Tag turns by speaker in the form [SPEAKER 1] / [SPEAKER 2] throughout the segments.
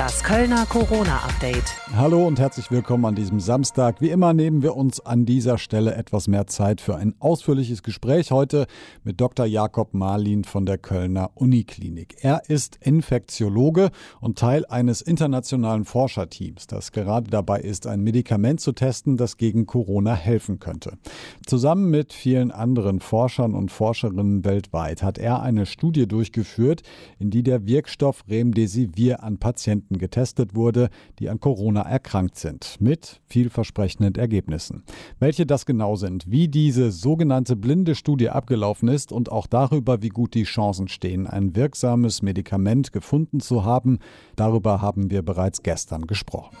[SPEAKER 1] Das Kölner Corona-Update.
[SPEAKER 2] Hallo und herzlich willkommen an diesem Samstag. Wie immer nehmen wir uns an dieser Stelle etwas mehr Zeit für ein ausführliches Gespräch heute mit Dr. Jakob Marlin von der Kölner Uniklinik. Er ist Infektiologe und Teil eines internationalen Forscherteams, das gerade dabei ist, ein Medikament zu testen, das gegen Corona helfen könnte. Zusammen mit vielen anderen Forschern und Forscherinnen weltweit hat er eine Studie durchgeführt, in die der Wirkstoff Remdesivir an Patienten Patienten getestet wurde, die an Corona erkrankt sind, mit vielversprechenden Ergebnissen. Welche das genau sind, wie diese sogenannte blinde Studie abgelaufen ist und auch darüber, wie gut die Chancen stehen, ein wirksames Medikament gefunden zu haben, darüber haben wir bereits gestern gesprochen.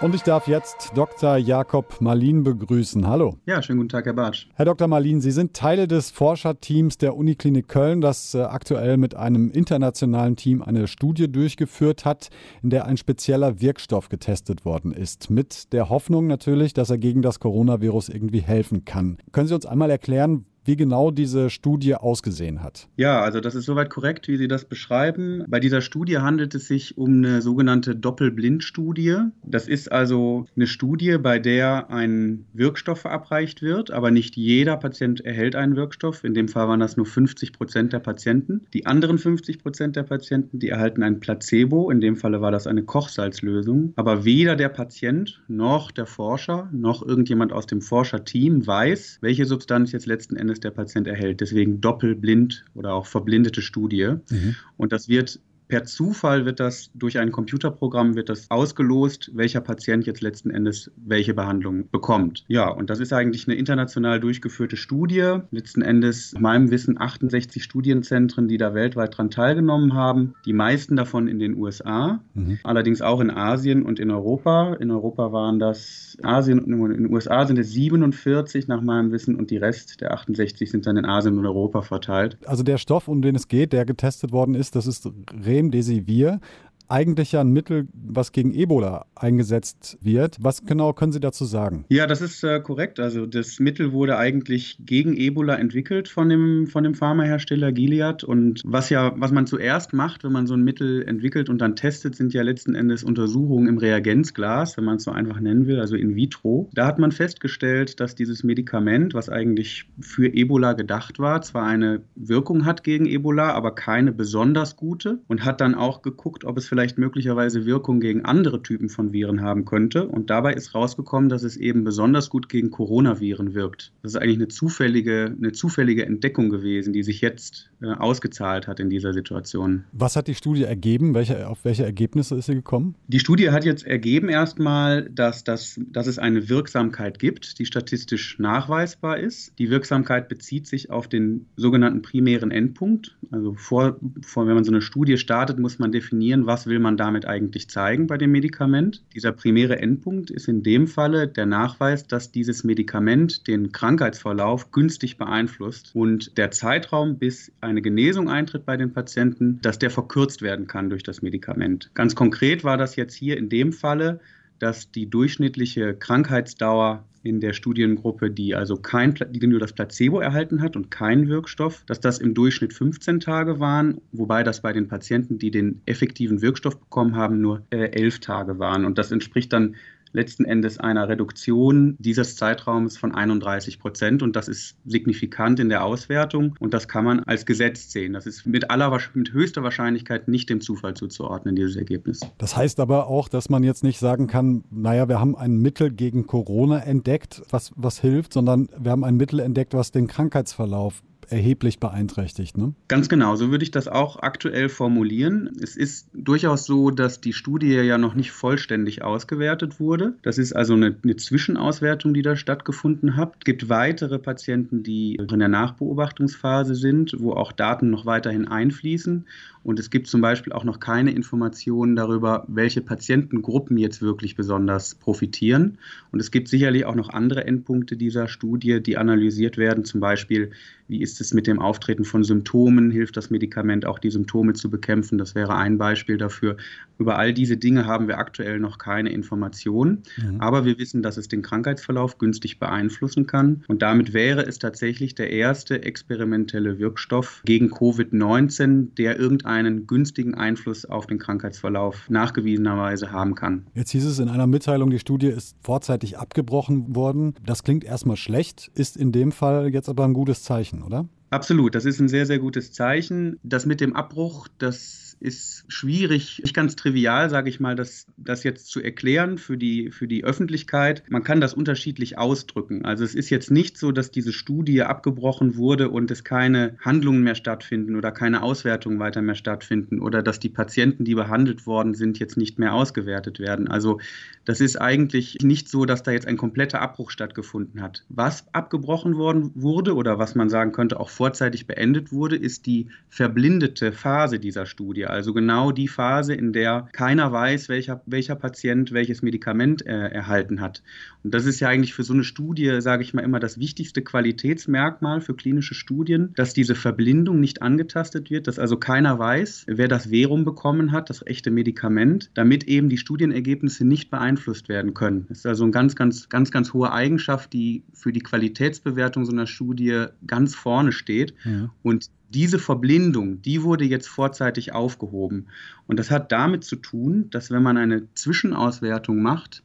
[SPEAKER 2] Und ich darf jetzt Dr. Jakob Marlin begrüßen. Hallo.
[SPEAKER 3] Ja, schönen guten Tag, Herr Bartsch.
[SPEAKER 2] Herr Dr. Marlin, Sie sind Teile des Forscherteams der Uniklinik Köln, das äh, aktuell mit einem internationalen Team eine Studie durchgeführt hat, in der ein spezieller Wirkstoff getestet worden ist. Mit der Hoffnung natürlich, dass er gegen das Coronavirus irgendwie helfen kann. Können Sie uns einmal erklären, wie genau diese Studie ausgesehen hat.
[SPEAKER 3] Ja, also das ist soweit korrekt, wie Sie das beschreiben. Bei dieser Studie handelt es sich um eine sogenannte Doppelblindstudie. Das ist also eine Studie, bei der ein Wirkstoff verabreicht wird, aber nicht jeder Patient erhält einen Wirkstoff. In dem Fall waren das nur 50 Prozent der Patienten. Die anderen 50 Prozent der Patienten, die erhalten ein Placebo. In dem Falle war das eine Kochsalzlösung. Aber weder der Patient noch der Forscher noch irgendjemand aus dem Forscherteam weiß, welche Substanz jetzt letzten Endes der Patient erhält. Deswegen doppelblind oder auch verblindete Studie. Mhm. Und das wird Per Zufall wird das durch ein Computerprogramm wird das ausgelost, welcher Patient jetzt letzten Endes welche Behandlung bekommt. Ja, und das ist eigentlich eine international durchgeführte Studie. Letzten Endes, meinem Wissen, 68 Studienzentren, die da weltweit dran teilgenommen haben. Die meisten davon in den USA, mhm. allerdings auch in Asien und in Europa. In Europa waren das Asien und in den USA sind es 47 nach meinem Wissen und die Rest der 68 sind dann in Asien und Europa verteilt.
[SPEAKER 2] Also der Stoff, um den es geht, der getestet worden ist, das ist Re Remdesivir eigentlich ja ein Mittel, was gegen Ebola eingesetzt wird. Was genau können Sie dazu sagen?
[SPEAKER 3] Ja, das ist äh, korrekt. Also das Mittel wurde eigentlich gegen Ebola entwickelt von dem, von dem Pharmahersteller Gilead. Und was ja, was man zuerst macht, wenn man so ein Mittel entwickelt und dann testet, sind ja letzten Endes Untersuchungen im Reagenzglas, wenn man es so einfach nennen will, also in vitro. Da hat man festgestellt, dass dieses Medikament, was eigentlich für Ebola gedacht war, zwar eine Wirkung hat gegen Ebola, aber keine besonders gute und hat dann auch geguckt, ob es vielleicht vielleicht möglicherweise Wirkung gegen andere Typen von Viren haben könnte. Und dabei ist rausgekommen, dass es eben besonders gut gegen Coronaviren wirkt. Das ist eigentlich eine zufällige, eine zufällige Entdeckung gewesen, die sich jetzt äh, ausgezahlt hat in dieser Situation.
[SPEAKER 2] Was hat die Studie ergeben? Welche, auf welche Ergebnisse ist sie gekommen?
[SPEAKER 3] Die Studie hat jetzt ergeben erstmal, dass, das, dass es eine Wirksamkeit gibt, die statistisch nachweisbar ist. Die Wirksamkeit bezieht sich auf den sogenannten primären Endpunkt. Also vor, vor, wenn man so eine Studie startet, muss man definieren, was will man damit eigentlich zeigen bei dem Medikament? Dieser primäre Endpunkt ist in dem Falle der Nachweis, dass dieses Medikament den Krankheitsverlauf günstig beeinflusst und der Zeitraum, bis eine Genesung eintritt bei den Patienten, dass der verkürzt werden kann durch das Medikament. Ganz konkret war das jetzt hier in dem Falle, dass die durchschnittliche Krankheitsdauer in der Studiengruppe, die also kein, die nur das Placebo erhalten hat und keinen Wirkstoff, dass das im Durchschnitt 15 Tage waren, wobei das bei den Patienten, die den effektiven Wirkstoff bekommen haben, nur äh, 11 Tage waren. Und das entspricht dann letzten Endes einer Reduktion dieses Zeitraums von 31 Prozent. Und das ist signifikant in der Auswertung. Und das kann man als Gesetz sehen. Das ist mit, aller, mit höchster Wahrscheinlichkeit nicht dem Zufall zuzuordnen, dieses Ergebnis.
[SPEAKER 2] Das heißt aber auch, dass man jetzt nicht sagen kann, naja, wir haben ein Mittel gegen Corona entdeckt, was, was hilft, sondern wir haben ein Mittel entdeckt, was den Krankheitsverlauf erheblich beeinträchtigt. Ne?
[SPEAKER 3] Ganz genau, so würde ich das auch aktuell formulieren. Es ist durchaus so, dass die Studie ja noch nicht vollständig ausgewertet wurde. Das ist also eine, eine Zwischenauswertung, die da stattgefunden hat. Es gibt weitere Patienten, die in der Nachbeobachtungsphase sind, wo auch Daten noch weiterhin einfließen. Und es gibt zum Beispiel auch noch keine Informationen darüber, welche Patientengruppen jetzt wirklich besonders profitieren. Und es gibt sicherlich auch noch andere Endpunkte dieser Studie, die analysiert werden, zum Beispiel, wie ist es mit dem Auftreten von Symptomen? Hilft das Medikament auch die Symptome zu bekämpfen? Das wäre ein Beispiel dafür. Über all diese Dinge haben wir aktuell noch keine Informationen, mhm. aber wir wissen, dass es den Krankheitsverlauf günstig beeinflussen kann. Und damit wäre es tatsächlich der erste experimentelle Wirkstoff gegen Covid-19, der irgendeinen günstigen Einfluss auf den Krankheitsverlauf nachgewiesenerweise haben kann.
[SPEAKER 2] Jetzt hieß es in einer Mitteilung, die Studie ist vorzeitig abgebrochen worden. Das klingt erstmal schlecht, ist in dem Fall jetzt aber ein gutes Zeichen, oder?
[SPEAKER 3] Absolut, das ist ein sehr, sehr gutes Zeichen. Das mit dem Abbruch, das ist schwierig, nicht ganz trivial, sage ich mal, das, das jetzt zu erklären für die, für die Öffentlichkeit. Man kann das unterschiedlich ausdrücken. Also es ist jetzt nicht so, dass diese Studie abgebrochen wurde und es keine Handlungen mehr stattfinden oder keine Auswertungen weiter mehr stattfinden oder dass die Patienten, die behandelt worden sind, jetzt nicht mehr ausgewertet werden. Also das ist eigentlich nicht so, dass da jetzt ein kompletter Abbruch stattgefunden hat. Was abgebrochen worden wurde oder was man sagen könnte auch vorzeitig beendet wurde, ist die verblindete Phase dieser Studie. Also genau die Phase, in der keiner weiß, welcher, welcher Patient welches Medikament äh, erhalten hat. Und das ist ja eigentlich für so eine Studie, sage ich mal immer, das wichtigste Qualitätsmerkmal für klinische Studien, dass diese Verblindung nicht angetastet wird, dass also keiner weiß, wer das Verum bekommen hat, das echte Medikament, damit eben die Studienergebnisse nicht beeinflusst werden können. Das ist also eine ganz, ganz, ganz, ganz hohe Eigenschaft, die für die Qualitätsbewertung so einer Studie ganz vorne steht. Ja. Und diese Verblindung, die wurde jetzt vorzeitig aufgehoben. Und das hat damit zu tun, dass wenn man eine Zwischenauswertung macht,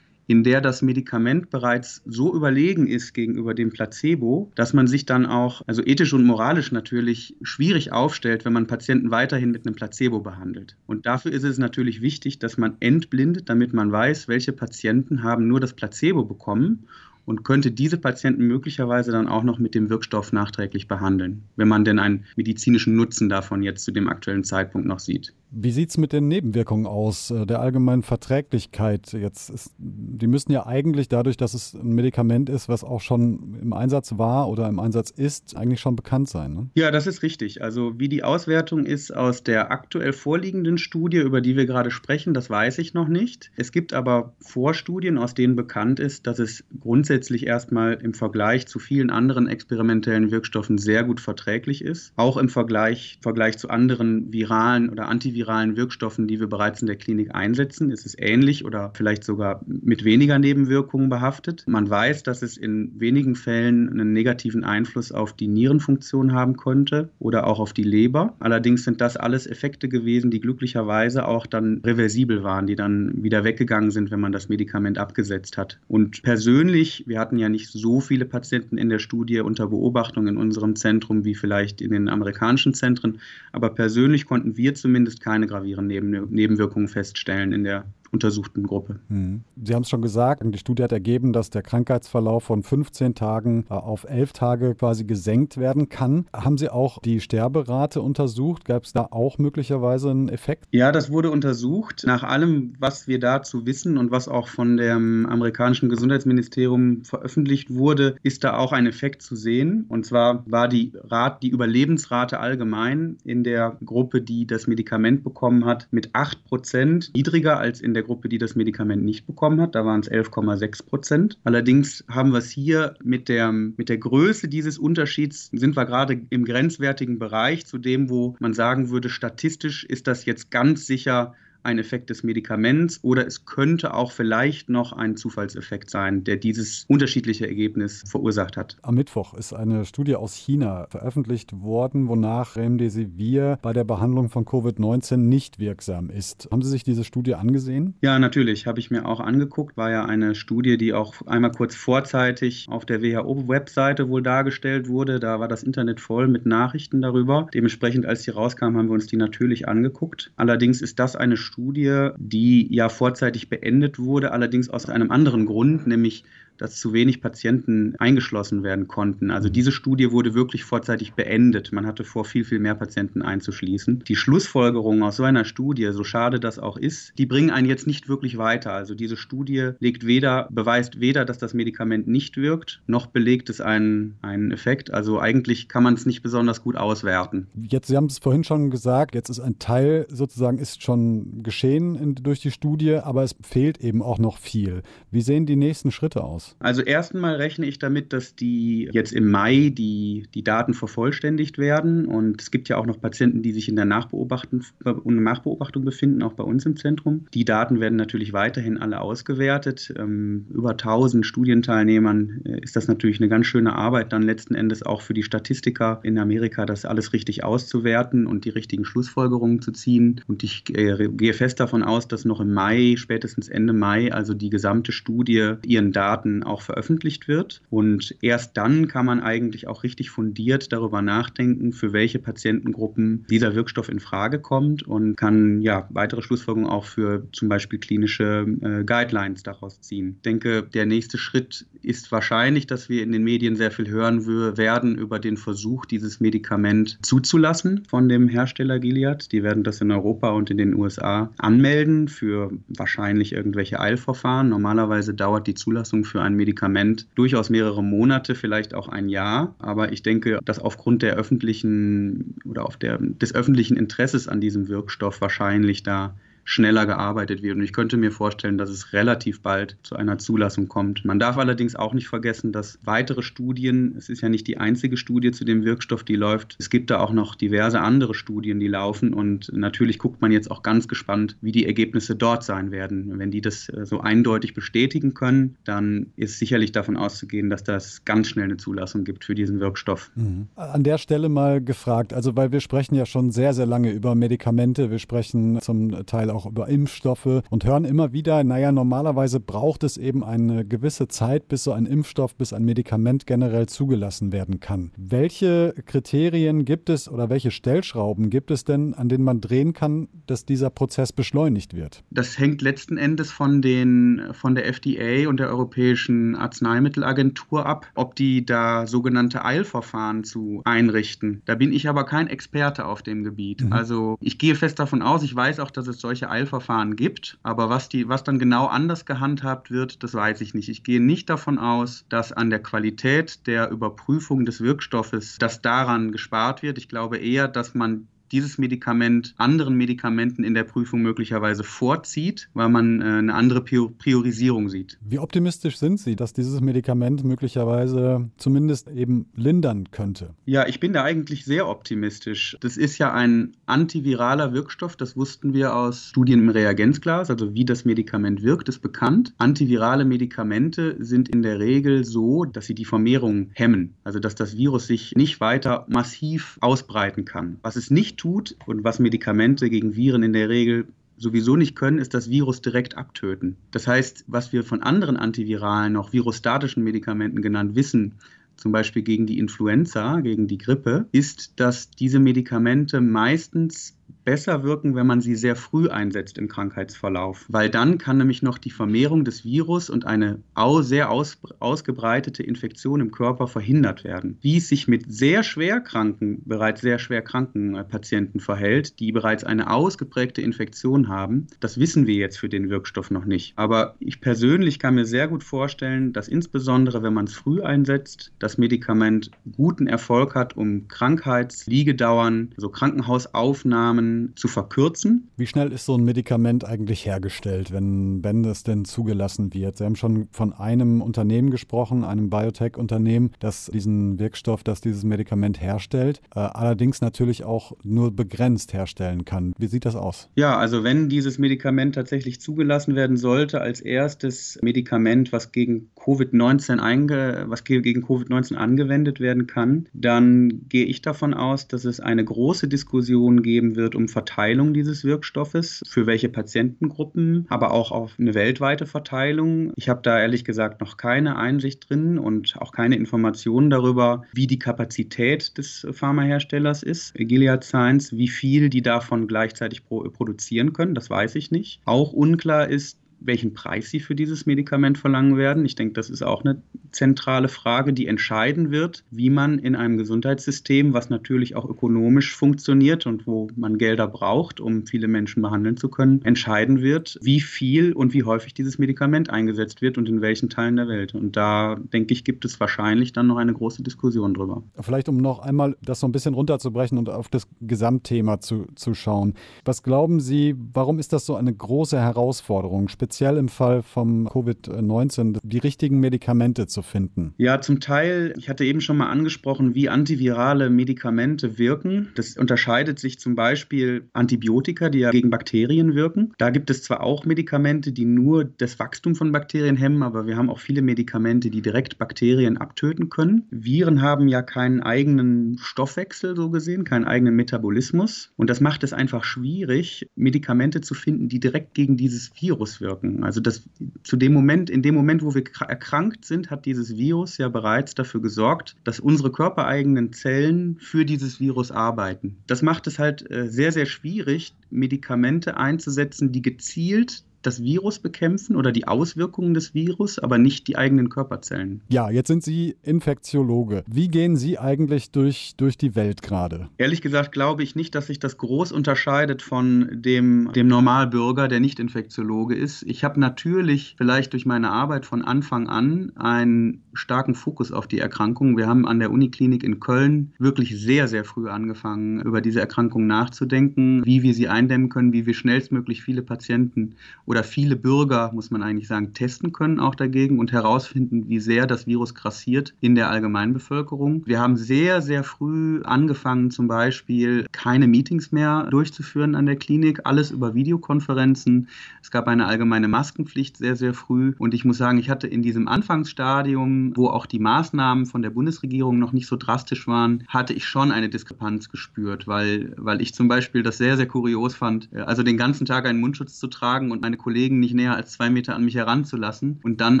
[SPEAKER 3] in der das Medikament bereits so überlegen ist gegenüber dem Placebo, dass man sich dann auch, also ethisch und moralisch natürlich, schwierig aufstellt, wenn man Patienten weiterhin mit einem Placebo behandelt. Und dafür ist es natürlich wichtig, dass man entblindet, damit man weiß, welche Patienten haben nur das Placebo bekommen und könnte diese Patienten möglicherweise dann auch noch mit dem Wirkstoff nachträglich behandeln, wenn man denn einen medizinischen Nutzen davon jetzt zu dem aktuellen Zeitpunkt noch sieht.
[SPEAKER 2] Wie sieht es mit den Nebenwirkungen aus, äh, der allgemeinen Verträglichkeit? Jetzt ist, die müssen ja eigentlich dadurch, dass es ein Medikament ist, was auch schon im Einsatz war oder im Einsatz ist, eigentlich schon bekannt sein. Ne?
[SPEAKER 3] Ja, das ist richtig. Also wie die Auswertung ist aus der aktuell vorliegenden Studie, über die wir gerade sprechen, das weiß ich noch nicht. Es gibt aber Vorstudien, aus denen bekannt ist, dass es grundsätzlich erstmal im Vergleich zu vielen anderen experimentellen Wirkstoffen sehr gut verträglich ist. Auch im Vergleich, Vergleich zu anderen viralen oder antiviralen antiviralen Wirkstoffen, die wir bereits in der Klinik einsetzen, ist es ähnlich oder vielleicht sogar mit weniger Nebenwirkungen behaftet. Man weiß, dass es in wenigen Fällen einen negativen Einfluss auf die Nierenfunktion haben könnte oder auch auf die Leber. Allerdings sind das alles Effekte gewesen, die glücklicherweise auch dann reversibel waren, die dann wieder weggegangen sind, wenn man das Medikament abgesetzt hat. Und persönlich, wir hatten ja nicht so viele Patienten in der Studie unter Beobachtung in unserem Zentrum wie vielleicht in den amerikanischen Zentren, aber persönlich konnten wir zumindest keine keine gravierenden Nebenwirkungen feststellen in der untersuchten Gruppe.
[SPEAKER 2] Mhm. Sie haben es schon gesagt, die Studie hat ergeben, dass der Krankheitsverlauf von 15 Tagen äh, auf 11 Tage quasi gesenkt werden kann. Haben Sie auch die Sterberate untersucht? Gab es da auch möglicherweise einen Effekt?
[SPEAKER 3] Ja, das wurde untersucht. Nach allem, was wir dazu wissen und was auch von dem amerikanischen Gesundheitsministerium veröffentlicht wurde, ist da auch ein Effekt zu sehen. Und zwar war die, Rat, die Überlebensrate allgemein in der Gruppe, die das Medikament bekommen hat, mit 8 Prozent niedriger als in der Gruppe, die das Medikament nicht bekommen hat. Da waren es 11,6 Prozent. Allerdings haben wir es hier mit der, mit der Größe dieses Unterschieds, sind wir gerade im grenzwertigen Bereich zu dem, wo man sagen würde, statistisch ist das jetzt ganz sicher ein Effekt des Medikaments oder es könnte auch vielleicht noch ein Zufallseffekt sein, der dieses unterschiedliche Ergebnis verursacht hat.
[SPEAKER 2] Am Mittwoch ist eine Studie aus China veröffentlicht worden, wonach Remdesivir bei der Behandlung von Covid-19 nicht wirksam ist. Haben Sie sich diese Studie angesehen?
[SPEAKER 3] Ja, natürlich, habe ich mir auch angeguckt. War ja eine Studie, die auch einmal kurz vorzeitig auf der WHO-Webseite wohl dargestellt wurde. Da war das Internet voll mit Nachrichten darüber. Dementsprechend, als die rauskam, haben wir uns die natürlich angeguckt. Allerdings ist das eine Studie, Studie, die ja vorzeitig beendet wurde, allerdings aus einem anderen Grund, nämlich dass zu wenig Patienten eingeschlossen werden konnten. Also diese Studie wurde wirklich vorzeitig beendet. Man hatte vor, viel, viel mehr Patienten einzuschließen. Die Schlussfolgerungen aus so einer Studie, so schade das auch ist, die bringen einen jetzt nicht wirklich weiter. Also diese Studie legt weder, beweist weder, dass das Medikament nicht wirkt, noch belegt es einen, einen Effekt. Also eigentlich kann man es nicht besonders gut auswerten.
[SPEAKER 2] Jetzt, Sie haben es vorhin schon gesagt, jetzt ist ein Teil sozusagen ist schon geschehen in, durch die Studie, aber es fehlt eben auch noch viel. Wie sehen die nächsten Schritte aus? Aus?
[SPEAKER 3] Also erstmal rechne ich damit, dass die jetzt im Mai die, die Daten vervollständigt werden. Und es gibt ja auch noch Patienten, die sich in der Nachbeobachtung, Nachbeobachtung befinden, auch bei uns im Zentrum. Die Daten werden natürlich weiterhin alle ausgewertet. Ähm, über 1000 Studienteilnehmern äh, ist das natürlich eine ganz schöne Arbeit, dann letzten Endes auch für die Statistiker in Amerika, das alles richtig auszuwerten und die richtigen Schlussfolgerungen zu ziehen. Und ich äh, gehe fest davon aus, dass noch im Mai, spätestens Ende Mai, also die gesamte Studie ihren Daten auch veröffentlicht wird. Und erst dann kann man eigentlich auch richtig fundiert darüber nachdenken, für welche Patientengruppen dieser Wirkstoff in Frage kommt und kann ja weitere Schlussfolgerungen auch für zum Beispiel klinische äh, Guidelines daraus ziehen. Ich denke, der nächste Schritt ist wahrscheinlich, dass wir in den Medien sehr viel hören werden über den Versuch, dieses Medikament zuzulassen von dem Hersteller Gilead. Die werden das in Europa und in den USA anmelden für wahrscheinlich irgendwelche Eilverfahren. Normalerweise dauert die Zulassung für ein Medikament durchaus mehrere Monate, vielleicht auch ein Jahr. Aber ich denke, dass aufgrund der öffentlichen oder auf der, des öffentlichen Interesses an diesem Wirkstoff wahrscheinlich da schneller gearbeitet wird. Und ich könnte mir vorstellen, dass es relativ bald zu einer Zulassung kommt. Man darf allerdings auch nicht vergessen, dass weitere Studien, es ist ja nicht die einzige Studie zu dem Wirkstoff, die läuft. Es gibt da auch noch diverse andere Studien, die laufen. Und natürlich guckt man jetzt auch ganz gespannt, wie die Ergebnisse dort sein werden. Wenn die das äh, so eindeutig bestätigen können, dann ist sicherlich davon auszugehen, dass das ganz schnell eine Zulassung gibt für diesen Wirkstoff.
[SPEAKER 2] Mhm. An der Stelle mal gefragt, also weil wir sprechen ja schon sehr, sehr lange über Medikamente. Wir sprechen zum Teil auch über Impfstoffe und hören immer wieder, naja, normalerweise braucht es eben eine gewisse Zeit, bis so ein Impfstoff, bis ein Medikament generell zugelassen werden kann. Welche Kriterien gibt es oder welche Stellschrauben gibt es denn, an denen man drehen kann, dass dieser Prozess beschleunigt wird?
[SPEAKER 3] Das hängt letzten Endes von, den, von der FDA und der Europäischen Arzneimittelagentur ab, ob die da sogenannte Eilverfahren zu einrichten. Da bin ich aber kein Experte auf dem Gebiet. Mhm. Also ich gehe fest davon aus, ich weiß auch, dass es solche solche Eilverfahren gibt. Aber was, die, was dann genau anders gehandhabt wird, das weiß ich nicht. Ich gehe nicht davon aus, dass an der Qualität der Überprüfung des Wirkstoffes, dass daran gespart wird. Ich glaube eher, dass man dieses Medikament anderen Medikamenten in der Prüfung möglicherweise vorzieht, weil man äh, eine andere Priorisierung sieht.
[SPEAKER 2] Wie optimistisch sind Sie, dass dieses Medikament möglicherweise zumindest eben lindern könnte?
[SPEAKER 3] Ja, ich bin da eigentlich sehr optimistisch. Das ist ja ein antiviraler Wirkstoff, das wussten wir aus Studien im Reagenzglas, also wie das Medikament wirkt, ist bekannt. Antivirale Medikamente sind in der Regel so, dass sie die Vermehrung hemmen, also dass das Virus sich nicht weiter massiv ausbreiten kann. Was es nicht tut und was Medikamente gegen Viren in der Regel sowieso nicht können, ist das Virus direkt abtöten. Das heißt, was wir von anderen antiviralen, noch virostatischen Medikamenten genannt wissen, zum Beispiel gegen die Influenza, gegen die Grippe, ist, dass diese Medikamente meistens besser wirken, wenn man sie sehr früh einsetzt im Krankheitsverlauf, weil dann kann nämlich noch die Vermehrung des Virus und eine sehr aus, ausgebreitete Infektion im Körper verhindert werden. Wie es sich mit sehr schwer kranken, bereits sehr schwer kranken äh, Patienten verhält, die bereits eine ausgeprägte Infektion haben, das wissen wir jetzt für den Wirkstoff noch nicht. Aber ich persönlich kann mir sehr gut vorstellen, dass insbesondere wenn man es früh einsetzt, das Medikament guten Erfolg hat, um Krankheitsliegedauern, also Krankenhausaufnahmen, zu verkürzen.
[SPEAKER 2] Wie schnell ist so ein Medikament eigentlich hergestellt, wenn, wenn das denn zugelassen wird? Sie haben schon von einem Unternehmen gesprochen, einem Biotech-Unternehmen, das diesen Wirkstoff, das dieses Medikament herstellt, äh, allerdings natürlich auch nur begrenzt herstellen kann. Wie sieht das aus?
[SPEAKER 3] Ja, also wenn dieses Medikament tatsächlich zugelassen werden sollte als erstes Medikament, was gegen Covid-19 einge was gegen Covid-19 angewendet werden kann, dann gehe ich davon aus, dass es eine große Diskussion geben wird um um Verteilung dieses Wirkstoffes, für welche Patientengruppen, aber auch auf eine weltweite Verteilung. Ich habe da ehrlich gesagt noch keine Einsicht drin und auch keine Informationen darüber, wie die Kapazität des Pharmaherstellers ist, Gilead Science, wie viel die davon gleichzeitig produzieren können, das weiß ich nicht. Auch unklar ist, welchen Preis sie für dieses Medikament verlangen werden. Ich denke, das ist auch eine zentrale Frage, die entscheiden wird, wie man in einem Gesundheitssystem, was natürlich auch ökonomisch funktioniert und wo man Gelder braucht, um viele Menschen behandeln zu können, entscheiden wird, wie viel und wie häufig dieses Medikament eingesetzt wird und in welchen Teilen der Welt. Und da, denke ich, gibt es wahrscheinlich dann noch eine große Diskussion drüber.
[SPEAKER 2] Vielleicht, um noch einmal das so ein bisschen runterzubrechen und auf das Gesamtthema zu, zu schauen. Was glauben Sie, warum ist das so eine große Herausforderung, speziell speziell im Fall vom Covid-19 die richtigen Medikamente zu finden?
[SPEAKER 3] Ja, zum Teil, ich hatte eben schon mal angesprochen, wie antivirale Medikamente wirken. Das unterscheidet sich zum Beispiel Antibiotika, die ja gegen Bakterien wirken. Da gibt es zwar auch Medikamente, die nur das Wachstum von Bakterien hemmen, aber wir haben auch viele Medikamente, die direkt Bakterien abtöten können. Viren haben ja keinen eigenen Stoffwechsel so gesehen, keinen eigenen Metabolismus. Und das macht es einfach schwierig, Medikamente zu finden, die direkt gegen dieses Virus wirken. Also das, zu dem Moment, in dem Moment, wo wir erkrankt sind, hat dieses Virus ja bereits dafür gesorgt, dass unsere körpereigenen Zellen für dieses Virus arbeiten. Das macht es halt äh, sehr, sehr schwierig, Medikamente einzusetzen, die gezielt das Virus bekämpfen oder die Auswirkungen des Virus, aber nicht die eigenen Körperzellen.
[SPEAKER 2] Ja, jetzt sind Sie Infektiologe. Wie gehen Sie eigentlich durch, durch die Welt gerade?
[SPEAKER 3] Ehrlich gesagt glaube ich nicht, dass sich das groß unterscheidet von dem, dem Normalbürger, der nicht Infektiologe ist. Ich habe natürlich vielleicht durch meine Arbeit von Anfang an einen starken Fokus auf die Erkrankung. Wir haben an der Uniklinik in Köln wirklich sehr, sehr früh angefangen, über diese Erkrankung nachzudenken, wie wir sie eindämmen können, wie wir schnellstmöglich viele Patienten oder oder viele Bürger, muss man eigentlich sagen, testen können auch dagegen und herausfinden, wie sehr das Virus grassiert in der Allgemeinbevölkerung. Wir haben sehr, sehr früh angefangen, zum Beispiel keine Meetings mehr durchzuführen an der Klinik, alles über Videokonferenzen. Es gab eine allgemeine Maskenpflicht sehr, sehr früh. Und ich muss sagen, ich hatte in diesem Anfangsstadium, wo auch die Maßnahmen von der Bundesregierung noch nicht so drastisch waren, hatte ich schon eine Diskrepanz gespürt, weil, weil ich zum Beispiel das sehr, sehr kurios fand, also den ganzen Tag einen Mundschutz zu tragen und meine Kollegen nicht näher als zwei Meter an mich heranzulassen und dann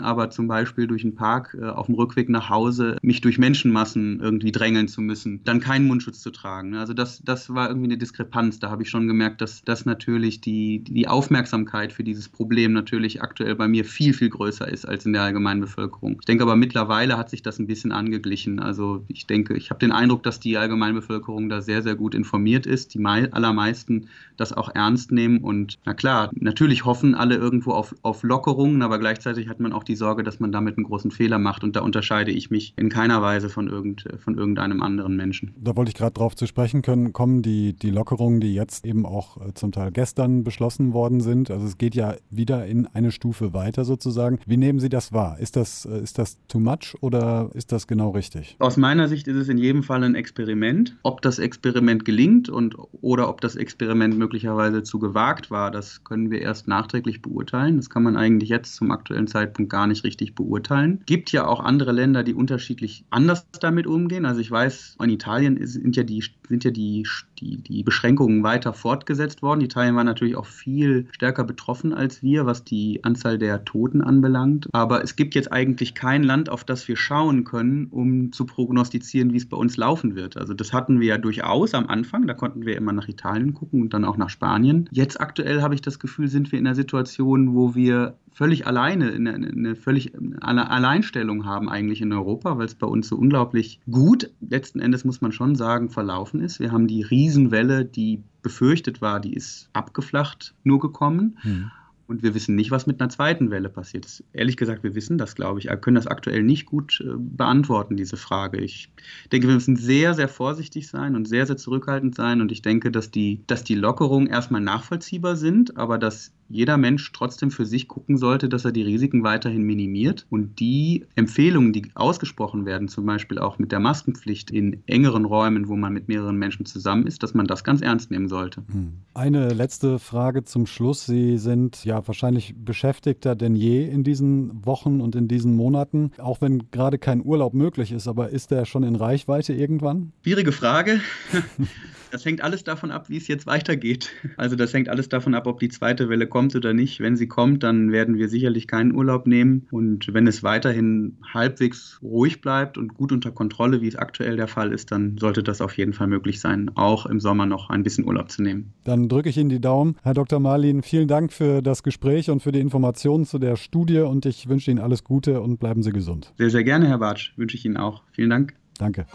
[SPEAKER 3] aber zum Beispiel durch den Park äh, auf dem Rückweg nach Hause mich durch Menschenmassen irgendwie drängeln zu müssen, dann keinen Mundschutz zu tragen. Ne? Also das, das war irgendwie eine Diskrepanz. Da habe ich schon gemerkt, dass das natürlich die, die Aufmerksamkeit für dieses Problem natürlich aktuell bei mir viel, viel größer ist als in der allgemeinen Bevölkerung. Ich denke aber mittlerweile hat sich das ein bisschen angeglichen. Also ich denke, ich habe den Eindruck, dass die allgemeine Bevölkerung da sehr, sehr gut informiert ist, die allermeisten das auch ernst nehmen und na klar, natürlich hoffen alle irgendwo auf, auf Lockerungen, aber gleichzeitig hat man auch die Sorge, dass man damit einen großen Fehler macht. Und da unterscheide ich mich in keiner Weise von, irgend, von irgendeinem anderen Menschen.
[SPEAKER 2] Da wollte ich gerade drauf zu sprechen können. Kommen die, die Lockerungen, die jetzt eben auch äh, zum Teil gestern beschlossen worden sind? Also es geht ja wieder in eine Stufe weiter sozusagen. Wie nehmen Sie das wahr? Ist das, äh, ist das too much oder ist das genau richtig?
[SPEAKER 3] Aus meiner Sicht ist es in jedem Fall ein Experiment. Ob das Experiment gelingt und oder ob das Experiment möglicherweise zu gewagt war, das können wir erst nachträglich nachträglich beurteilen. Das kann man eigentlich jetzt zum aktuellen Zeitpunkt gar nicht richtig beurteilen. Gibt ja auch andere Länder, die unterschiedlich anders damit umgehen. Also ich weiß, in Italien sind ja die, sind ja die, die, die Beschränkungen weiter fortgesetzt worden. Italien war natürlich auch viel stärker betroffen als wir, was die Anzahl der Toten anbelangt. Aber es gibt jetzt eigentlich kein Land, auf das wir schauen können, um zu prognostizieren, wie es bei uns laufen wird. Also das hatten wir ja durchaus am Anfang. Da konnten wir immer nach Italien gucken und dann auch nach Spanien. Jetzt aktuell habe ich das Gefühl, sind wir in einer Situation, wo wir völlig alleine, eine, eine völlig Alleinstellung haben eigentlich in Europa, weil es bei uns so unglaublich gut, letzten Endes muss man schon sagen, verlaufen ist. Wir haben die Riesenwelle, die befürchtet war, die ist abgeflacht nur gekommen. Hm. Und wir wissen nicht, was mit einer zweiten Welle passiert. Das, ehrlich gesagt, wir wissen das, glaube ich. Wir können das aktuell nicht gut äh, beantworten, diese Frage. Ich denke, wir müssen sehr, sehr vorsichtig sein und sehr, sehr zurückhaltend sein. Und ich denke, dass die, dass die Lockerungen erstmal nachvollziehbar sind, aber dass jeder Mensch trotzdem für sich gucken sollte, dass er die Risiken weiterhin minimiert. Und die Empfehlungen, die ausgesprochen werden, zum Beispiel auch mit der Maskenpflicht in engeren Räumen, wo man mit mehreren Menschen zusammen ist, dass man das ganz ernst nehmen sollte. Hm.
[SPEAKER 2] Eine letzte Frage zum Schluss. Sie sind ja wahrscheinlich beschäftigter denn je in diesen Wochen und in diesen Monaten, auch wenn gerade kein Urlaub möglich ist, aber ist der schon in Reichweite irgendwann?
[SPEAKER 3] Schwierige Frage. Das hängt alles davon ab, wie es jetzt weitergeht. Also das hängt alles davon ab, ob die zweite Welle kommt oder nicht. Wenn sie kommt, dann werden wir sicherlich keinen Urlaub nehmen. Und wenn es weiterhin halbwegs ruhig bleibt und gut unter Kontrolle, wie es aktuell der Fall ist, dann sollte das auf jeden Fall möglich sein, auch im Sommer noch ein bisschen Urlaub zu nehmen.
[SPEAKER 2] Dann drücke ich Ihnen die Daumen. Herr Dr. Marlin, vielen Dank für das Gespräch und für die Informationen zu der Studie und ich wünsche Ihnen alles Gute und bleiben Sie gesund.
[SPEAKER 3] Sehr, sehr gerne, Herr Bartsch. Wünsche ich Ihnen auch. Vielen Dank.
[SPEAKER 2] Danke.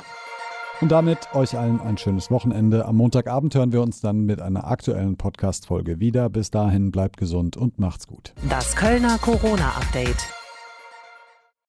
[SPEAKER 2] Und damit euch allen ein schönes Wochenende. Am Montagabend hören wir uns dann mit einer aktuellen Podcast-Folge wieder. Bis dahin bleibt gesund und macht's gut.
[SPEAKER 1] Das Kölner Corona-Update.